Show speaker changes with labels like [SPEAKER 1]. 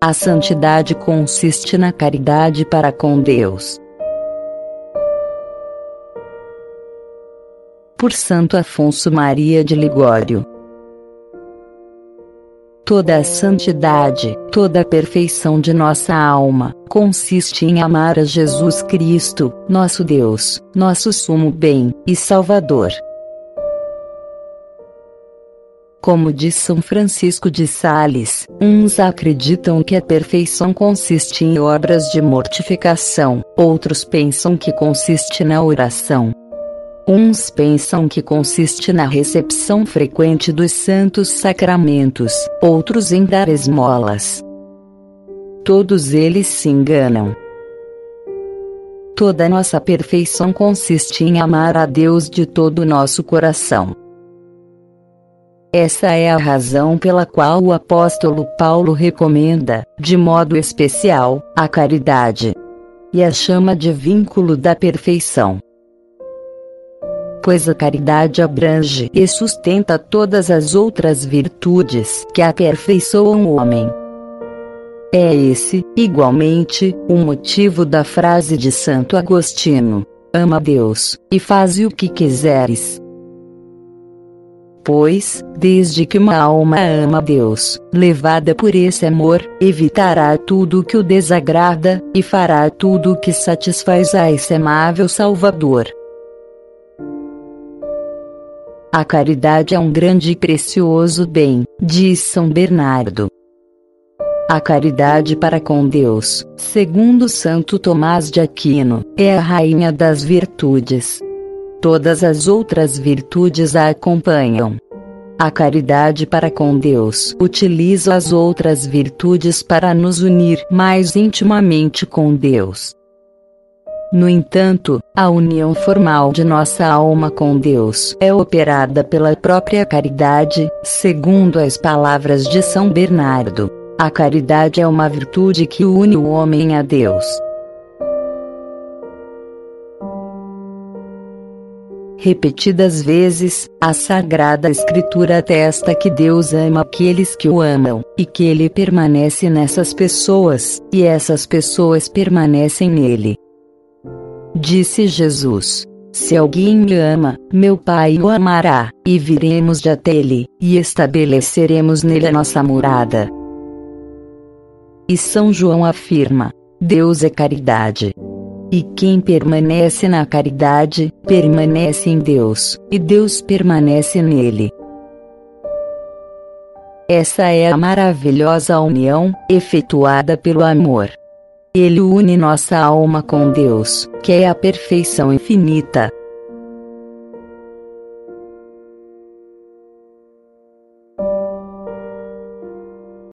[SPEAKER 1] A santidade consiste na caridade para com Deus. Por Santo Afonso Maria de Ligório. Toda a santidade, toda a perfeição de nossa alma, consiste em amar a Jesus Cristo, nosso Deus, nosso sumo bem e Salvador. Como diz São Francisco de Sales, uns acreditam que a perfeição consiste em obras de mortificação, outros pensam que consiste na oração. Uns pensam que consiste na recepção frequente dos santos sacramentos, outros em dar esmolas. Todos eles se enganam. Toda nossa perfeição consiste em amar a Deus de todo o nosso coração. Essa é a razão pela qual o apóstolo Paulo recomenda, de modo especial, a caridade. E a chama de vínculo da perfeição. Pois a caridade abrange e sustenta todas as outras virtudes que aperfeiçoam o homem. É esse, igualmente, o motivo da frase de Santo Agostinho: Ama Deus, e faze o que quiseres pois, desde que uma alma ama Deus, levada por esse amor, evitará tudo o que o desagrada, e fará tudo que satisfaz a esse amável Salvador. A caridade é um grande e precioso bem, diz São Bernardo. A caridade para com Deus, segundo Santo Tomás de Aquino, é a rainha das virtudes. Todas as outras virtudes a acompanham. A caridade para com Deus utiliza as outras virtudes para nos unir mais intimamente com Deus. No entanto, a união formal de nossa alma com Deus é operada pela própria caridade, segundo as palavras de São Bernardo. A caridade é uma virtude que une o homem a Deus. Repetidas vezes, a Sagrada Escritura atesta que Deus ama aqueles que o amam, e que ele permanece nessas pessoas, e essas pessoas permanecem nele. Disse Jesus: Se alguém me ama, meu Pai o amará, e viremos de até ele, e estabeleceremos nele a nossa morada. E São João afirma: Deus é caridade. E quem permanece na caridade, permanece em Deus, e Deus permanece nele. Essa é a maravilhosa união, efetuada pelo amor. Ele une nossa alma com Deus, que é a perfeição infinita,